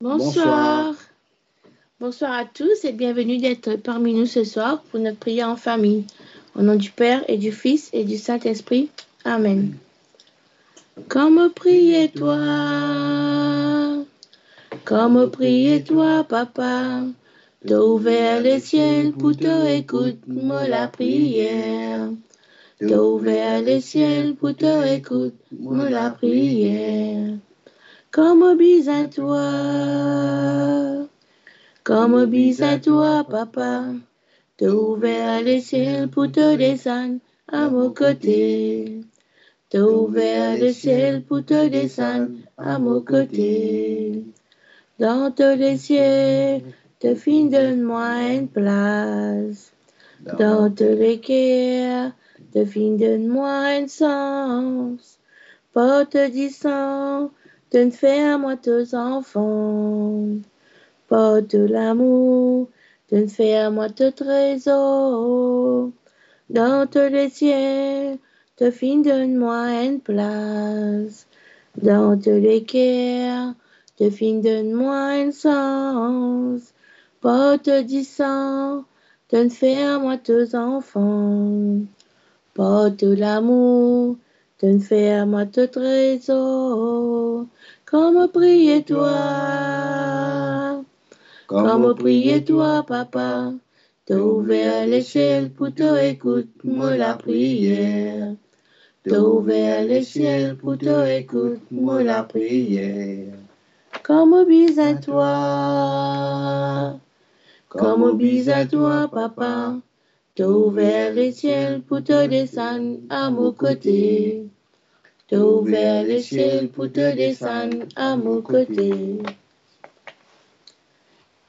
Bonsoir. Bonsoir à tous et bienvenue d'être parmi nous ce soir pour notre prière en famille. Au nom du Père et du Fils et du Saint-Esprit. Amen. Comme prier toi, comme prier toi, papa. T'as ouvert le ciel pour te écouter moi la prière. T'as ouvert le ciel pour te écouter moi la prière. Comme bis à toi, comme bis à toi, papa. T'as ouvert le ciel pour te descendre à mon côté. T'as ouvert le ciel pour te descendre à mon côté. Dans tous les cieux, te fin donne-moi une place. Dans tous les te fin donne-moi un sens. Porte de ne faire moi tes enfants. Porte l'amour, de ne faire moi tes trésors. Dans tous les cieux, te fin donne-moi une place. Dans tous les cœurs, te fin donne-moi un sens. Disant, de ne faire moi tes enfants. Porte l'amour, de ne faire moi tes trésors. Comme prier toi, comme prier toi, papa. T'as ouvert les ciels pour te écouter, moi la prière. T'as ouvert les ciels pour te écouter, moi la prière. Comme bis à toi, comme bis à toi, papa. T'as les ciels pour te descendre à mon côté. T'as les ciels pour te descendre à mon côté.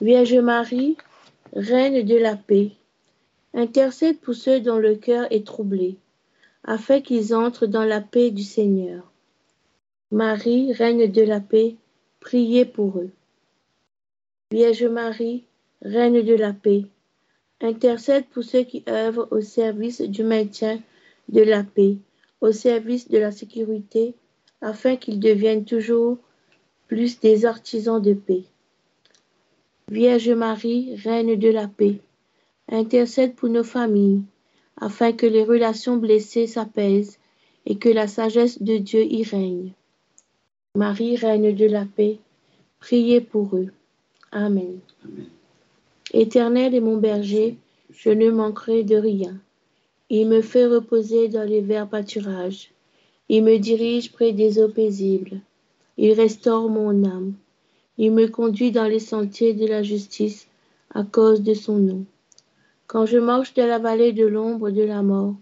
Vierge Marie, Reine de la paix, intercède pour ceux dont le cœur est troublé, afin qu'ils entrent dans la paix du Seigneur. Marie, Reine de la paix, priez pour eux. Vierge Marie, Reine de la paix, intercède pour ceux qui œuvrent au service du maintien de la paix, au service de la sécurité, afin qu'ils deviennent toujours plus des artisans de paix. Vierge Marie, Reine de la paix, intercède pour nos familles, afin que les relations blessées s'apaisent et que la sagesse de Dieu y règne. Marie, Reine de la paix, priez pour eux. Amen. Éternel est mon berger, je ne manquerai de rien. Il me fait reposer dans les verts pâturages. Il me dirige près des eaux paisibles. Il restaure mon âme. Il me conduit dans les sentiers de la justice à cause de son nom. Quand je marche dans la vallée de l'ombre de la mort,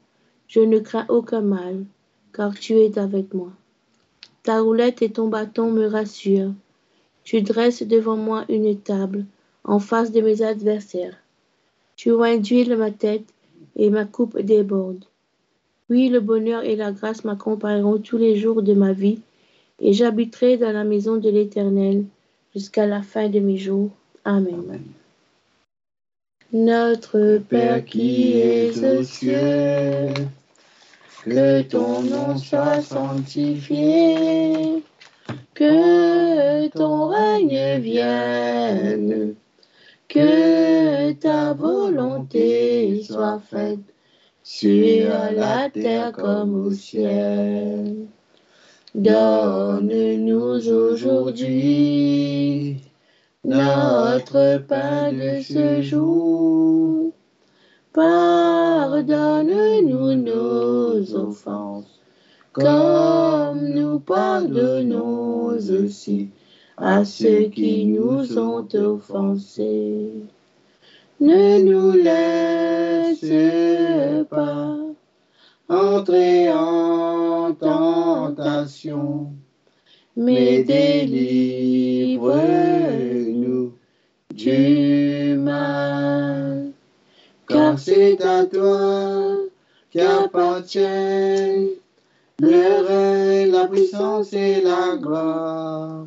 je ne crains aucun mal, car tu es avec moi. Ta roulette et ton bâton me rassurent. Tu dresses devant moi une table en face de mes adversaires. Tu induis ma tête et ma coupe déborde. Oui, le bonheur et la grâce m'accompagneront tous les jours de ma vie, et j'habiterai dans la maison de l'Éternel jusqu'à la fin de mes jours. Amen. Notre Père qui es aux cieux, que ton nom soit sanctifié, que ton règne vienne, que ta volonté soit faite sur la terre comme au ciel. Donne-nous aujourd'hui notre pain de ce jour. Pardonne-nous nos offenses, comme nous pardonnons aussi à ceux qui nous ont offensés. Ne nous laisse pas entrer en tentation, mais délivre-nous du mal. Car c'est à toi qu'appartiennent le règne, la puissance et la gloire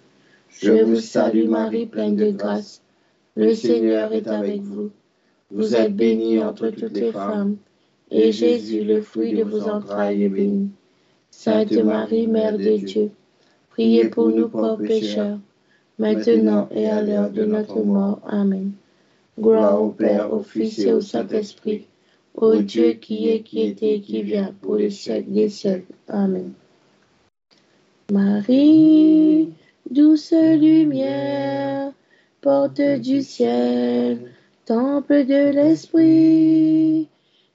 Je vous salue Marie, pleine de grâce. Le Seigneur est avec vous. Vous êtes bénie entre toutes les femmes, et Jésus, le fruit de vos entrailles, est béni. Sainte Marie, Mère de Dieu, priez pour nous pauvres pécheurs, maintenant et à l'heure de notre mort. Amen. Gloire au Père, au Fils et au Saint-Esprit, au Dieu qui est, qui était et qui vient, pour les siècles des siècles. Amen. Marie, douce lumière, porte du ciel, temple de l'Esprit,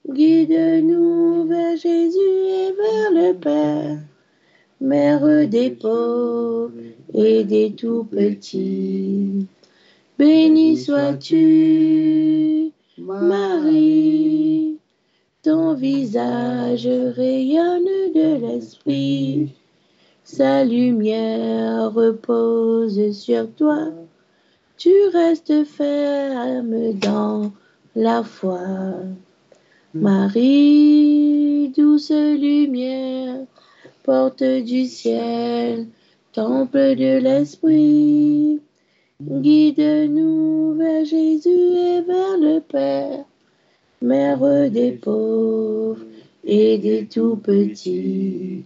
guide-nous vers Jésus et vers le Père, Mère des pauvres et des tout petits. Béni sois-tu, Marie, ton visage rayonne de l'Esprit. Sa lumière repose sur toi. Tu restes ferme dans la foi. Marie, douce lumière, porte du ciel, temple de l'Esprit. Guide-nous vers Jésus et vers le Père, Mère des pauvres et des tout petits.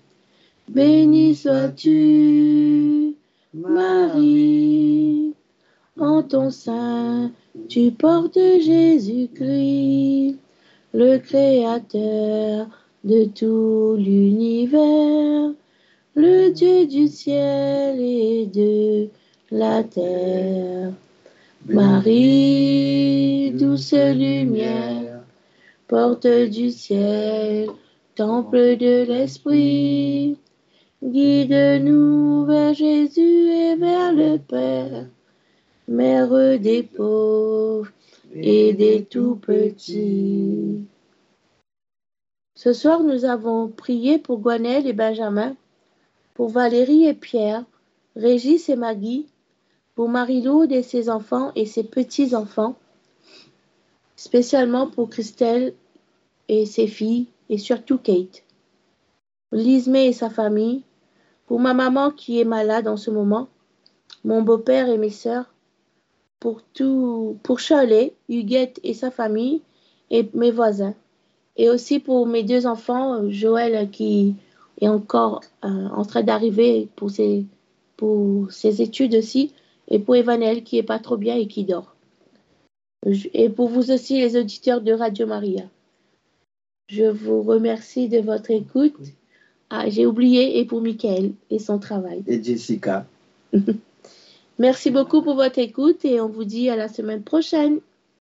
Béni sois-tu, Marie, en ton sein tu portes Jésus-Christ, le Créateur de tout l'univers, le Dieu du ciel et de la terre. Marie, douce lumière, porte du ciel, temple de l'Esprit, guide-nous vers Jésus et vers le Père, Mère des pauvres et des tout petits. Ce soir, nous avons prié pour Gwenelle et Benjamin, pour Valérie et Pierre, Régis et Maggie, pour Marie-Laude et ses enfants et ses petits-enfants, spécialement pour Christelle et ses filles, et surtout Kate. Lismé et sa famille, pour ma maman qui est malade en ce moment, mon beau-père et mes sœurs, pour tout, pour Charlie, Huguette et sa famille, et mes voisins. Et aussi pour mes deux enfants, Joël qui est encore euh, en train d'arriver pour ses, pour ses études aussi, et pour Evanel qui est pas trop bien et qui dort. Et pour vous aussi, les auditeurs de Radio Maria. Je vous remercie de votre écoute. Ah, j'ai oublié, et pour Michael et son travail. Et Jessica. Merci beaucoup pour votre écoute et on vous dit à la semaine prochaine.